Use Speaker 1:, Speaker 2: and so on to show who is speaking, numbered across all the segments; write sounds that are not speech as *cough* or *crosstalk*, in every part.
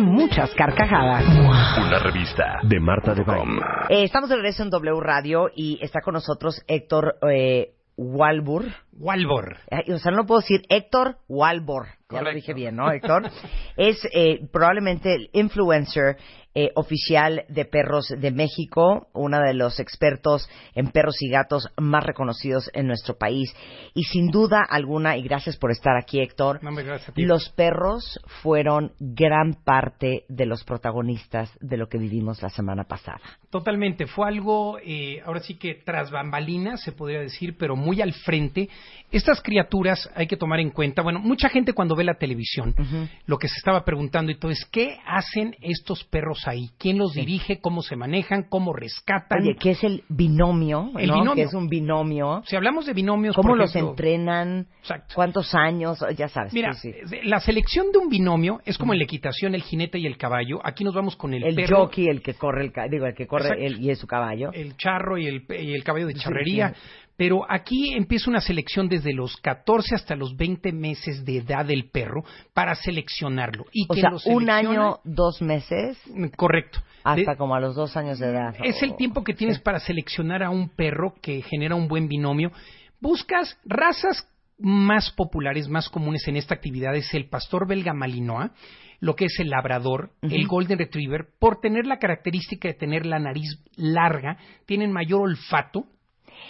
Speaker 1: muchas carcajadas.
Speaker 2: Una revista de Marta de Baile.
Speaker 1: Eh, estamos de regreso en W Radio y está con nosotros Héctor eh, Walbur.
Speaker 3: Walbor.
Speaker 1: Eh, O sea, no puedo decir Héctor Walbor. Ya lo
Speaker 3: Correcto.
Speaker 1: dije bien, ¿no, Héctor? *laughs* es eh, probablemente el influencer eh, oficial de perros de México, uno de los expertos en perros y gatos más reconocidos en nuestro país. Y sin duda alguna, y gracias por estar aquí, Héctor,
Speaker 3: No,
Speaker 1: los perros fueron gran parte de los protagonistas de lo que vivimos la semana pasada.
Speaker 3: Totalmente, fue algo, eh, ahora sí que tras bambalinas, se podría decir, pero muy al frente. Estas criaturas hay que tomar en cuenta, bueno, mucha gente cuando ve la televisión, lo que se estaba preguntando y todo es, ¿qué hacen estos perros ahí? ¿Quién los dirige? ¿Cómo se manejan? ¿Cómo rescatan?
Speaker 1: Oye, ¿qué es el binomio?
Speaker 3: El
Speaker 1: ¿no?
Speaker 3: binomio.
Speaker 1: Que es un binomio.
Speaker 3: si hablamos de binomios,
Speaker 1: ¿Cómo
Speaker 3: por
Speaker 1: los
Speaker 3: ejemplo,
Speaker 1: entrenan?
Speaker 3: Exacto.
Speaker 1: ¿Cuántos años? Ya sabes.
Speaker 3: Mira,
Speaker 1: sí, sí.
Speaker 3: la selección de un binomio es como en la equitación, el jinete y el caballo. Aquí nos vamos con el,
Speaker 1: El
Speaker 3: perro,
Speaker 1: jockey, el que corre, el, digo, el que corre él y es su caballo.
Speaker 3: el charro y el, y el caballo de charrería.
Speaker 1: sí.
Speaker 3: Pero aquí empieza una selección desde los 14 hasta los 20 meses de edad del perro para seleccionarlo. Y
Speaker 1: o
Speaker 3: quien
Speaker 1: sea,
Speaker 3: lo
Speaker 1: un año, dos meses,
Speaker 3: Correcto.
Speaker 1: hasta
Speaker 3: De-
Speaker 1: como a los dos años de edad.
Speaker 3: es el tiempo que tienes para seleccionar a un perro que genera un buen binomio. Buscas razas más populares, más comunes en esta actividad es el pastor belga malinois, lo que es el labrador, el golden retriever, por tener la característica de tener la nariz larga, tienen mayor olfato,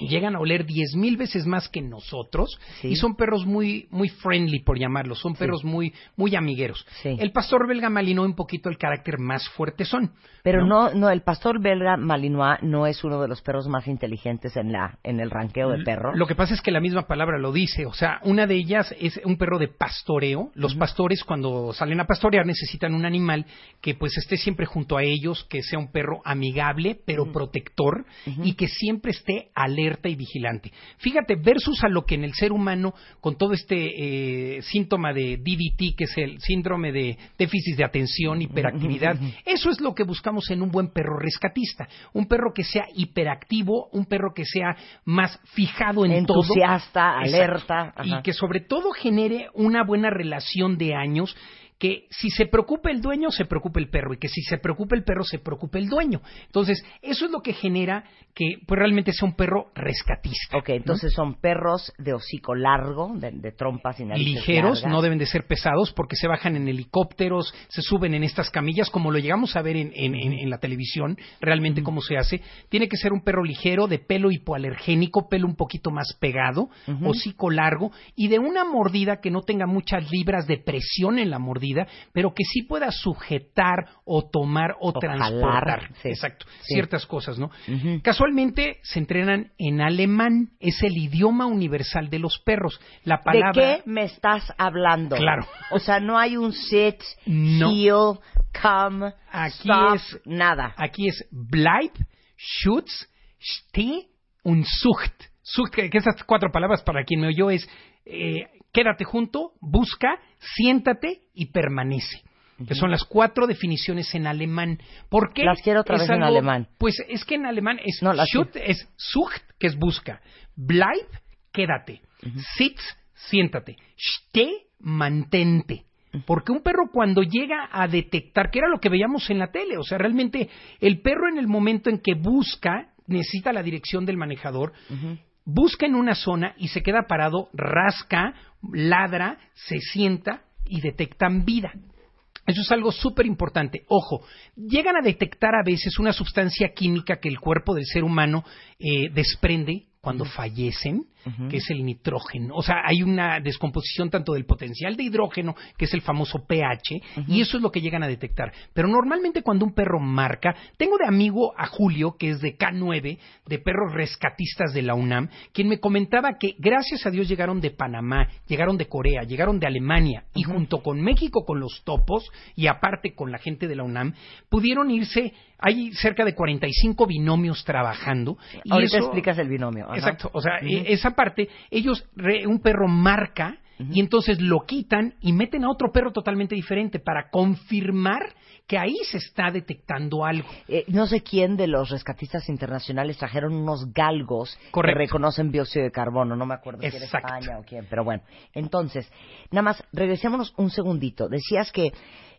Speaker 3: llegan a oler diez mil veces más que nosotros
Speaker 1: Sí.
Speaker 3: y son perros muy muy friendly por llamarlos, son perros muy muy amigueros.
Speaker 1: Sí.
Speaker 3: El pastor belga malinois un poquito el carácter más fuerte son.
Speaker 1: Pero no, no, el pastor belga Malinois no es uno de los perros más inteligentes en la, en el ranqueo de perros.
Speaker 3: Lo que pasa es que la misma palabra lo dice, o sea, una de ellas es un perro de pastoreo. Los pastores cuando salen a pastorear necesitan un animal que pues esté siempre junto a ellos, que sea un perro amigable pero protector y que siempre esté alerta y vigilante. Fíjate, versus a lo que en el ser humano con todo este eh, síntoma de DDT, que es el síndrome de déficit de atención, hiperactividad, eso es lo que buscamos en un buen perro rescatista, un perro que sea hiperactivo, un perro que sea más fijado en todo.
Speaker 1: Entusiasta, alerta. ajá.
Speaker 3: Y que sobre todo genere una buena relación de años que si se preocupa el dueño, se preocupa el perro, y que si se preocupa el perro, se preocupa el dueño. Entonces, eso es lo que genera que pues, realmente sea un perro rescatista.
Speaker 1: Ok, entonces son perros de hocico largo, de, de trompas y narices
Speaker 3: ligeros,
Speaker 1: largas.
Speaker 3: no deben de ser pesados porque se bajan en helicópteros, se suben en estas camillas, como lo llegamos a ver en, en- en- en la televisión, realmente cómo se hace. Tiene que ser un perro ligero, de pelo hipoalergénico, pelo un poquito más pegado, hocico largo y de una mordida que no tenga muchas libras de presión en la mordida, pero que sí pueda sujetar o tomar o,
Speaker 1: O
Speaker 3: transportar.
Speaker 1: jalar, sí.
Speaker 3: Exacto,
Speaker 1: Sí.
Speaker 3: ciertas cosas, ¿no? Casualmente se entrenan en alemán, es el idioma universal de los perros. La
Speaker 1: ¿De
Speaker 3: palabra
Speaker 1: qué me estás hablando?
Speaker 3: Claro.
Speaker 1: O sea, no hay un sit,
Speaker 3: No.
Speaker 1: heel, come,
Speaker 3: Aquí
Speaker 1: stop,
Speaker 3: es-
Speaker 1: nada.
Speaker 3: Aquí es bleib, schutz, steh und sucht. Sucht, que que esas cuatro palabras para quien me oyó es eh, quédate junto, busca, siéntate y permanece. Que son las cuatro definiciones en alemán. ¿Por qué?
Speaker 1: Las quiero otra vez en
Speaker 3: algo-
Speaker 1: alemán.
Speaker 3: Pues es que en alemán es
Speaker 1: No,
Speaker 3: es Sucht, que es busca. Bleib, quédate. Sitz, siéntate. Steh, mantente. Porque un perro cuando llega a detectar, que era lo que veíamos en la tele, o sea, realmente el perro en el momento en que busca, necesita la dirección del manejador, busca en una zona y se queda parado, rasca, ladra, se sienta y detectan vida. Eso es algo súper importante. Ojo, llegan a detectar a veces una sustancia química que el cuerpo del ser humano eh, desprende cuando fallecen, que es el nitrógeno. O sea, hay una descomposición tanto del potencial de hidrógeno, que es el famoso pH, y eso es lo que llegan a detectar. Pero normalmente cuando un perro marca, tengo de amigo a Julio, que es de K9, de perros rescatistas de la UNAM, quien me comentaba que gracias a Dios llegaron de Panamá, llegaron de Corea, llegaron de Alemania, y junto con México, con los topos, y aparte con la gente de la UNAM, pudieron irse, hay cerca de 45 binomios trabajando. Y
Speaker 1: Ahorita
Speaker 3: eso-
Speaker 1: explicas el binomio. ajá.
Speaker 3: Exacto, o sea, esa parte, ellos, re- un perro marca y entonces lo quitan y meten a otro perro totalmente diferente para confirmar que ahí se está detectando algo.
Speaker 1: Eh, no sé quién de los rescatistas internacionales trajeron unos galgos
Speaker 3: Correcto.
Speaker 1: que reconocen dióxido de carbono. No me acuerdo si era
Speaker 3: Exacto.
Speaker 1: España o quién, pero bueno. Entonces, nada más, regresémonos un segundito. Decías que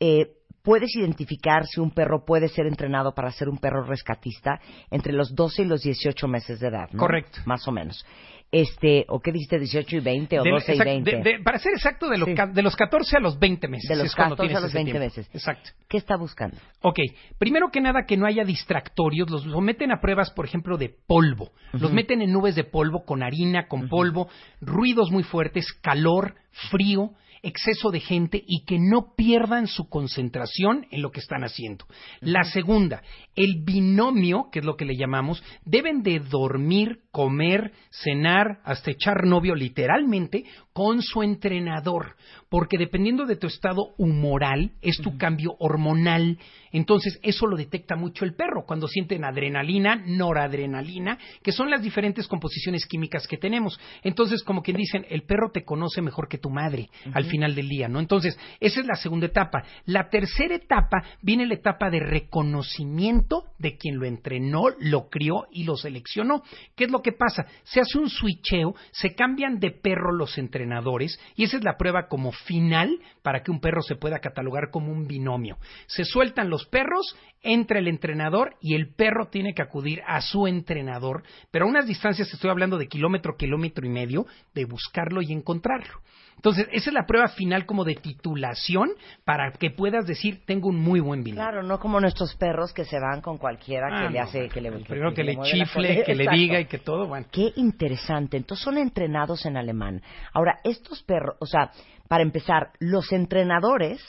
Speaker 1: eh, puedes identificar si un perro puede ser entrenado para ser un perro rescatista entre los 12 y los 18 meses de edad, ¿no?
Speaker 3: Correcto.
Speaker 1: Más o menos. Este, ¿o qué dijiste? 18 y 20 o
Speaker 3: De-
Speaker 1: 12 y
Speaker 3: exact-
Speaker 1: 20.
Speaker 3: de- de- para ser exacto, de los,
Speaker 1: Sí.
Speaker 3: ca- de los 14 a los 20 meses.
Speaker 1: De los
Speaker 3: es cuando
Speaker 1: 14 a los
Speaker 3: ese
Speaker 1: 20
Speaker 3: tiempo.
Speaker 1: meses.
Speaker 3: Exacto.
Speaker 1: ¿Qué está buscando?
Speaker 3: Ok, primero que nada que no haya distractorios, los someten a pruebas, por ejemplo, de polvo. Los meten en nubes de polvo con harina, con polvo, ruidos muy fuertes, calor, frío, exceso de gente y que no pierdan su concentración en lo que están haciendo. La segunda, el binomio, que es lo que le llamamos, deben de dormir, comer, cenar, hasta echar novio literalmente con su entrenador, porque dependiendo de tu estado humoral es tu cambio hormonal. Entonces, eso lo detecta mucho el perro cuando sienten adrenalina, noradrenalina, que son las diferentes composiciones químicas que tenemos. Entonces, como quien dicen, el perro te conoce mejor que tu madre al final del día, ¿no? Entonces, esa es la segunda etapa. La tercera etapa viene la etapa de reconocimiento de quien lo entrenó, lo crió y lo seleccionó. ¿Qué es lo que pasa? Se hace un switcheo, se cambian de perro los entrenadores y esa es la prueba como final para que un perro se pueda catalogar como un binomio. Se sueltan los perros, entra el entrenador y el perro tiene que acudir a su entrenador, pero a unas distancias, estoy hablando de kilómetro, kilómetro y medio, de buscarlo y encontrarlo. Entonces, esa es la prueba final como de titulación para que puedas decir, tengo un muy buen binomio.
Speaker 1: Claro, no como nuestros perros que se van con cualquiera
Speaker 3: Ah,
Speaker 1: que le
Speaker 3: no,
Speaker 1: hace, que le,
Speaker 3: el primero que, le chifle, que le diga y que todo, bueno.
Speaker 1: Qué interesante. Entonces son entrenados en alemán. Ahora, estos perros, o sea, para empezar, los entrenadores,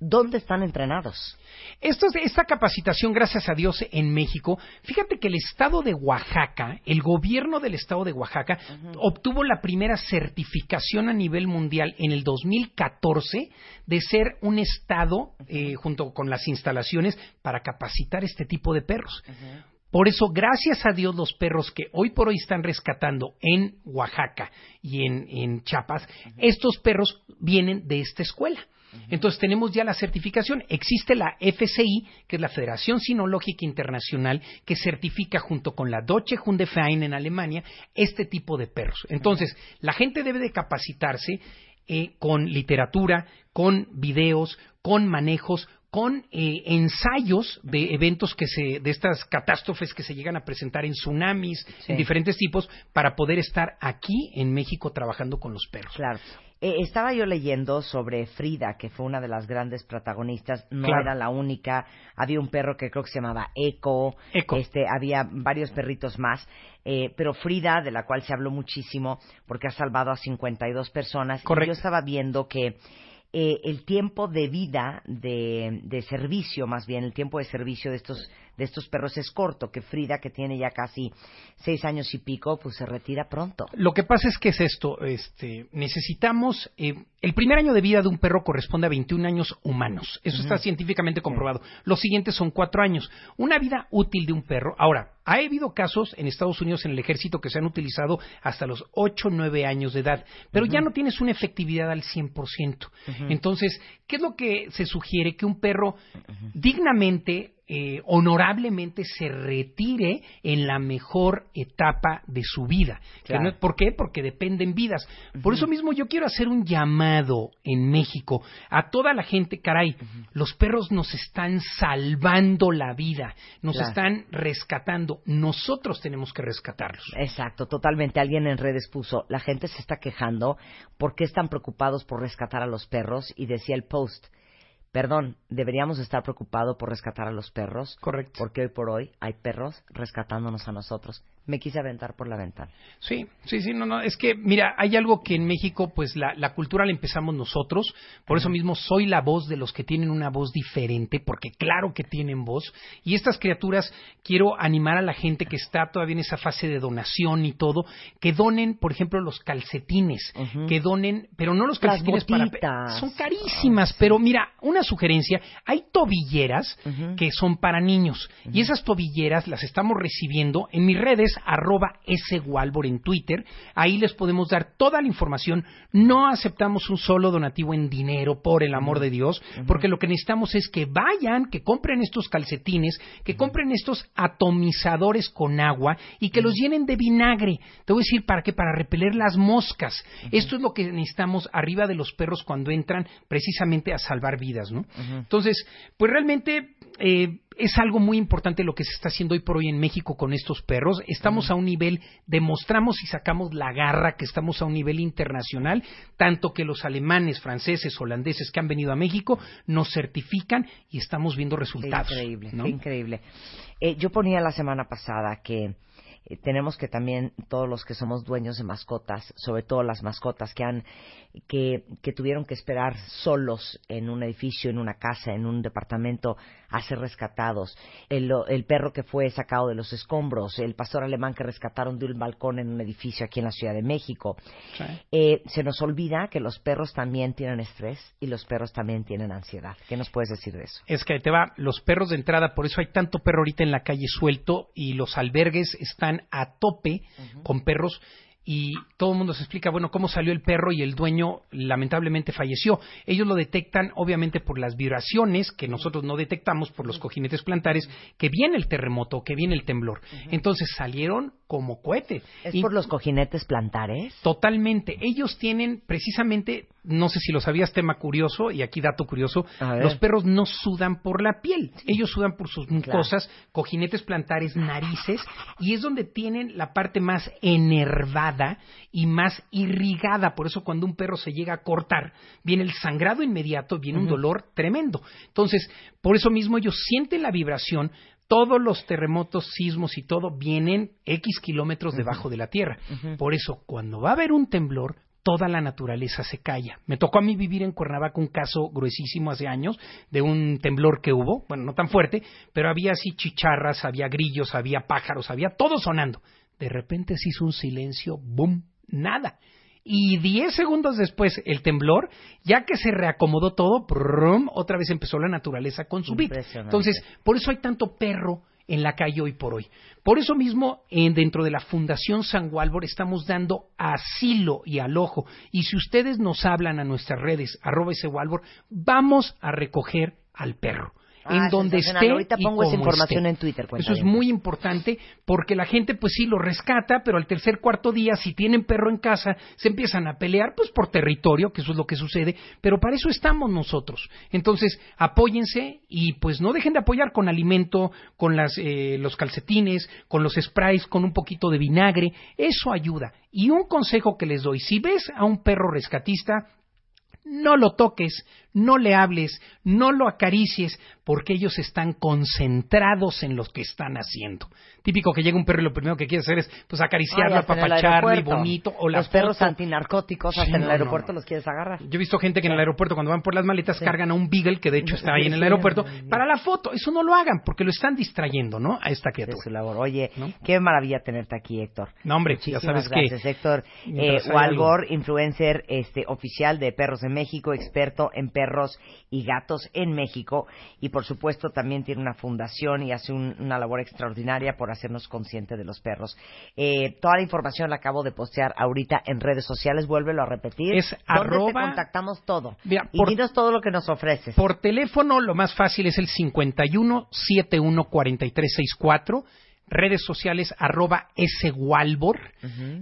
Speaker 1: ¿dónde están entrenados?
Speaker 3: Esto, esta capacitación, gracias a Dios, en México, fíjate que el estado de Oaxaca, el gobierno del estado de Oaxaca, obtuvo la primera certificación a nivel mundial en el 2014 de ser un estado, eh, junto con las instalaciones, para capacitar este tipo de perros. Por eso, gracias a Dios, los perros que hoy por hoy están rescatando en Oaxaca y en, en Chiapas, estos perros vienen de esta escuela. Entonces tenemos ya la certificación. Existe la FCI, que es la Federación Sinológica Internacional, que certifica junto con la Deutsche Hundeverein en Alemania este tipo de perros. Entonces, la gente debe de capacitarse eh, con literatura, con videos, con manejos, con eh, ensayos de eventos que se, de estas catástrofes que se llegan a presentar en tsunamis,
Speaker 1: Sí.
Speaker 3: en diferentes tipos, para poder estar aquí en México trabajando con los perros.
Speaker 1: Claro. Eh, estaba yo leyendo sobre Frida, que fue una de las grandes protagonistas. No
Speaker 3: Claro.
Speaker 1: era la única. Había un perro que creo que se llamaba Eco.
Speaker 3: Eco.
Speaker 1: Este, había varios perritos más. Eh, pero Frida, de la cual se habló muchísimo, porque ha salvado a 52 personas. Y
Speaker 3: Correcto.
Speaker 1: yo estaba viendo que eh, el tiempo de vida de, de servicio, más bien el tiempo de servicio de estos de estos perros es corto, que Frida, que tiene ya casi seis años y pico, pues se retira pronto.
Speaker 3: Lo que pasa es que es esto, este, necesitamos, eh, el primer año de vida de un perro corresponde a 21 años humanos, eso está científicamente comprobado. Los siguientes son cuatro años. Una vida útil de un perro, ahora, ha habido casos en Estados Unidos en el ejército que se han utilizado hasta los 8 o 9 años de edad, pero ya no tienes una efectividad al 100%. Entonces, ¿qué es lo que se sugiere? Que un perro dignamente eh, honorablemente se retire en la mejor etapa de su vida. Que
Speaker 1: Claro.
Speaker 3: no- ¿Por qué? Porque dependen vidas. Por eso mismo yo quiero hacer un llamado en México a toda la gente, caray, los perros nos están salvando la vida, nos
Speaker 1: Claro.
Speaker 3: están rescatando, nosotros tenemos que rescatarlos.
Speaker 1: Exacto, totalmente. Alguien en redes puso, la gente se está quejando porque están preocupados por rescatar a los perros y decía el post, perdón, deberíamos estar preocupados por rescatar a los perros.
Speaker 3: Correcto.
Speaker 1: Porque hoy por hoy hay perros rescatándonos a nosotros. Me quise aventar por la ventana.
Speaker 3: Sí, sí, sí, no, no. Es que, mira, hay algo que en México, pues la, la cultura la empezamos nosotros. Por eso mismo soy la voz de los que tienen una voz diferente, porque claro que tienen voz. Y estas criaturas, quiero animar a la gente que está todavía en esa fase de donación y todo, que donen, por ejemplo, los calcetines, que donen, pero no los calcetines para. Son carísimas, pero mira, una sugerencia, hay tobilleras que son para niños y esas tobilleras las estamos recibiendo en mis redes arroba swalbor en Twitter, ahí les podemos dar toda la información, no aceptamos un solo donativo en dinero, por el amor de Dios, porque lo que necesitamos es que vayan, que compren estos calcetines, que compren estos atomizadores con agua y que los llenen de vinagre. Te voy a decir para qué, para repeler las moscas. Esto es lo que necesitamos arriba de los perros cuando entran precisamente a salvar vidas, ¿no? Entonces, pues realmente eh, es algo muy importante lo que se está haciendo hoy por hoy en México con estos perros. Estamos a un nivel, demostramos y sacamos la garra que estamos a un nivel internacional, tanto que los alemanes, franceses, holandeses que han venido a México nos certifican y estamos viendo resultados.
Speaker 1: Qué increíble,
Speaker 3: ¿no?
Speaker 1: qué increíble. Eh, yo ponía la semana pasada que eh, tenemos que también todos los que somos dueños de mascotas, sobre todo las mascotas que han que, que tuvieron que esperar solos en un edificio, en una casa, en un departamento a ser rescatados, el, el perro que fue sacado de los escombros, el pastor alemán que rescataron de un balcón en un edificio aquí en la Ciudad de México.
Speaker 3: Sí.
Speaker 1: Eh, se nos olvida que los perros también tienen estrés y los perros también tienen ansiedad. ¿Qué nos puedes decir de eso?
Speaker 3: Es que te va, los perros de entrada, por eso hay tanto perro ahorita en la calle suelto y los albergues están a tope con perros y todo el mundo se explica, bueno, cómo salió el perro y el dueño lamentablemente falleció. Ellos lo detectan obviamente por las vibraciones que nosotros no detectamos por los cojinetes plantares, que viene el terremoto, que viene el temblor. Entonces salieron como cohete.
Speaker 1: ¿Es
Speaker 3: Y-
Speaker 1: por los cojinetes plantares?
Speaker 3: Totalmente. Ellos tienen precisamente, no sé si lo sabías, tema curioso, y aquí dato curioso, los perros no sudan por la piel, ellos sudan por sus mucosas, cojinetes plantares, narices, y es donde tienen la parte más enervada y más irrigada. Por eso cuando un perro se llega a cortar, viene el sangrado inmediato, viene un dolor tremendo. Entonces, por eso mismo ellos sienten la vibración, todos los terremotos, sismos y todo vienen X kilómetros debajo de la tierra. Por eso, cuando va a haber un temblor, toda la naturaleza se calla. Me tocó a mí vivir en Cuernavaca un caso gruesísimo hace años de un temblor que hubo, bueno, no tan fuerte, pero había así chicharras, había grillos, había pájaros, había todo sonando. De repente se hizo un silencio, boom, nada. Y diez segundos después, el temblor, ya que se reacomodó todo, otra vez empezó la naturaleza con su beat. Entonces, por eso hay tanto perro en la calle hoy por hoy. Por eso mismo, en- dentro de la Fundación San Gualbor estamos dando asilo y alojo. Y si ustedes nos hablan a nuestras redes, arroba ese Gualbor, vamos a recoger al perro.
Speaker 1: Ah,
Speaker 3: en donde esté.
Speaker 1: Ahorita
Speaker 3: y
Speaker 1: pongo esa información
Speaker 3: esté.
Speaker 1: en Twitter,
Speaker 3: Eso es muy importante porque la gente, pues sí, lo rescata, pero al tercer, cuarto día, si tienen perro en casa, se empiezan a pelear, pues por territorio, que eso es lo que sucede, pero para eso estamos nosotros. Entonces, apóyense y pues no dejen de apoyar con alimento, con las, eh, los calcetines, con los sprays, con un poquito de vinagre, eso ayuda. Y un consejo que les doy, si ves a un perro rescatista, no lo toques, no le hables, no lo acaricies, porque ellos están concentrados en lo que están haciendo. Típico que llega un perro y lo primero que quiere hacer es pues acariciarlo, apapacharlo bonito. O la
Speaker 1: Los perros antinarcóticos,
Speaker 3: Sí,
Speaker 1: hasta en el aeropuerto
Speaker 3: no.
Speaker 1: los quieres agarrar.
Speaker 3: Yo he visto gente que en el aeropuerto cuando van por las maletas cargan a un beagle que de hecho está ahí en el aeropuerto para la foto. Eso no lo hagan porque lo están distrayendo, ¿no? A esta
Speaker 1: de
Speaker 3: criatura.
Speaker 1: su labor. Oye,
Speaker 3: ¿No?
Speaker 1: qué maravilla tenerte aquí, Héctor.
Speaker 3: No, hombre,
Speaker 1: Muchísimas
Speaker 3: ya sabes que
Speaker 1: gracias, Héctor. Eh, influencer este, oficial de Perros de México, experto en perros y gatos en México. Y por supuesto también tiene una fundación y hace un- una labor extraordinaria por hacernos conscientes de los perros. Eh, toda la información la acabo de postear ahorita en redes sociales. Vuélvelo a repetir.
Speaker 3: Es
Speaker 1: ¿Dónde te
Speaker 3: arroba-
Speaker 1: contactamos todo?
Speaker 3: Mira,
Speaker 1: y
Speaker 3: por-
Speaker 1: dinos todo lo que nos ofreces.
Speaker 3: Por teléfono lo más fácil es el 51 71 43 64, redes sociales arroba swalbor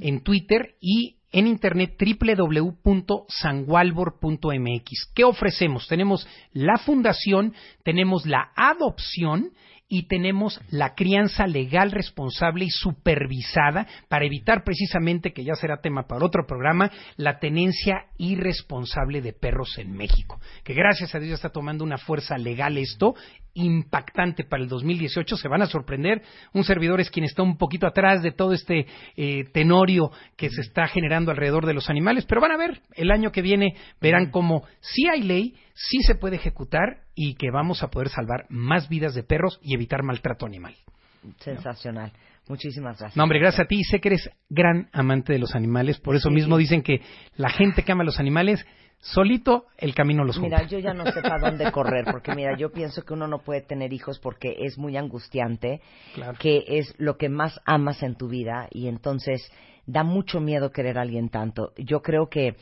Speaker 3: en Twitter y en internet www.sangualbor.mx. ¿Qué ofrecemos? Tenemos la fundación, tenemos la adopción y tenemos la crianza legal, responsable y supervisada para evitar precisamente, que ya será tema para otro programa, la tenencia irresponsable de perros en México. Que gracias a Dios está tomando una fuerza legal esto impactante para el 2018. Se van a sorprender. Un servidor es quien está un poquito atrás de todo este eh, tenorio que se está generando alrededor de los animales, pero van a ver, el año que viene verán cómo sí hay ley, sí se puede ejecutar y que vamos a poder salvar más vidas de perros y evitar maltrato animal.
Speaker 1: Sensacional. Muchísimas gracias.
Speaker 3: No, hombre, gracias a ti. Sé que eres gran amante de los animales. Por eso mismo dicen que la gente que ama a los animales, solito el camino los junta.
Speaker 1: Mira, yo ya no sé para dónde *laughs* correr, porque mira, yo pienso que uno no puede tener hijos porque es muy angustiante,
Speaker 3: Claro.
Speaker 1: que es lo que más amas en tu vida y entonces da mucho miedo querer a alguien tanto. Yo creo que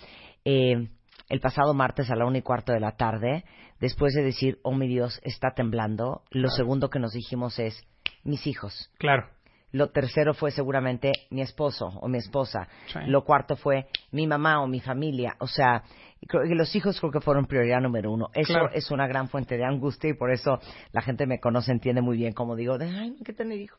Speaker 1: eh, el pasado martes a la una y cuarto de la tarde, después de decir, oh mi Dios, está temblando, lo segundo que nos dijimos es, mis hijos.
Speaker 3: Claro.
Speaker 1: Lo tercero fue seguramente mi esposo o mi esposa.
Speaker 3: Sí.
Speaker 1: Lo cuarto fue mi mamá o mi familia. O sea, creo que los hijos creo que fueron prioridad número uno. Eso
Speaker 3: Claro.
Speaker 1: es una gran fuente de angustia y por eso la gente me conoce, entiende muy bien cómo digo, de, ay, no hay que tener hijos.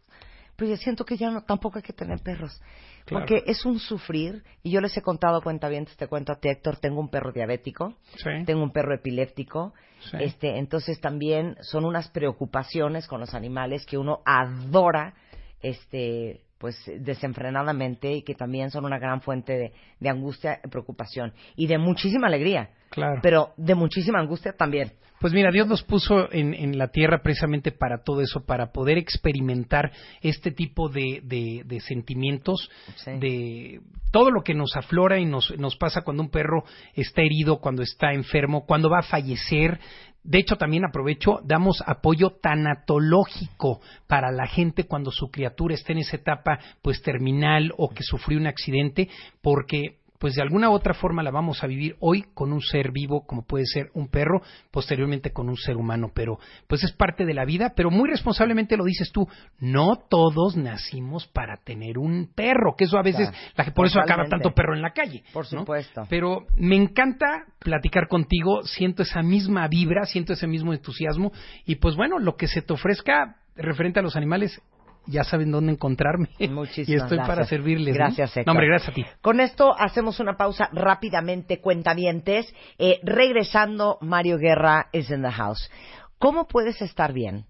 Speaker 1: Pero yo siento que ya no, tampoco hay que tener perros.
Speaker 3: Claro.
Speaker 1: Porque es un sufrir. Y yo les he contado cuentavientes, te cuento a ti, Héctor, tengo un perro diabético,
Speaker 3: Sí.
Speaker 1: tengo un perro epiléptico.
Speaker 3: Sí.
Speaker 1: Este, entonces también son unas preocupaciones con los animales que uno adora este pues desenfrenadamente y que también son una gran fuente de, de angustia preocupación y de muchísima alegría
Speaker 3: Claro.
Speaker 1: pero de muchísima angustia también
Speaker 3: Pues mira, Dios nos puso en, en la tierra precisamente para todo eso, para poder experimentar este tipo de, de- de sentimientos,
Speaker 1: Sí.
Speaker 3: de todo lo que nos aflora y nos, nos pasa cuando un perro está herido, cuando está enfermo, cuando va a fallecer. De hecho, también aprovecho, damos apoyo tanatológico para la gente cuando su criatura está en esa etapa pues terminal o que sufrió un accidente, porque pues de alguna u otra forma la vamos a vivir hoy con un ser vivo como puede ser un perro, posteriormente con un ser humano, pero pues es parte de la vida, pero muy responsablemente lo dices tú, no todos nacimos para tener un perro, que eso a veces,
Speaker 1: Claro,
Speaker 3: la, por eso acaba tanto perro en la calle.
Speaker 1: Por
Speaker 3: ¿no?
Speaker 1: supuesto.
Speaker 3: Pero me encanta platicar contigo, siento esa misma vibra, siento ese mismo entusiasmo y pues bueno, lo que se te ofrezca referente a los animales, ya saben dónde encontrarme. *laughs*
Speaker 1: Muchísimas
Speaker 3: y estoy
Speaker 1: gracias.
Speaker 3: para servirles. ¿no?
Speaker 1: Gracias, Héctor.
Speaker 3: No, hombre, gracias a ti.
Speaker 1: Con esto hacemos una pausa rápidamente, cuentavientes. Eh, regresando, Mario Guerra is in the house. ¿Cómo puedes estar bien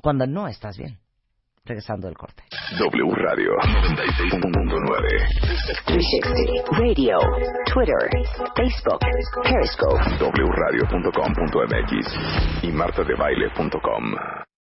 Speaker 1: cuando no estás bien? Regresando del corte.
Speaker 2: W Radio 96.9.
Speaker 4: 360 Radio, Twitter, Facebook, Periscope.
Speaker 2: wradio.com.mx y martadebaile.com.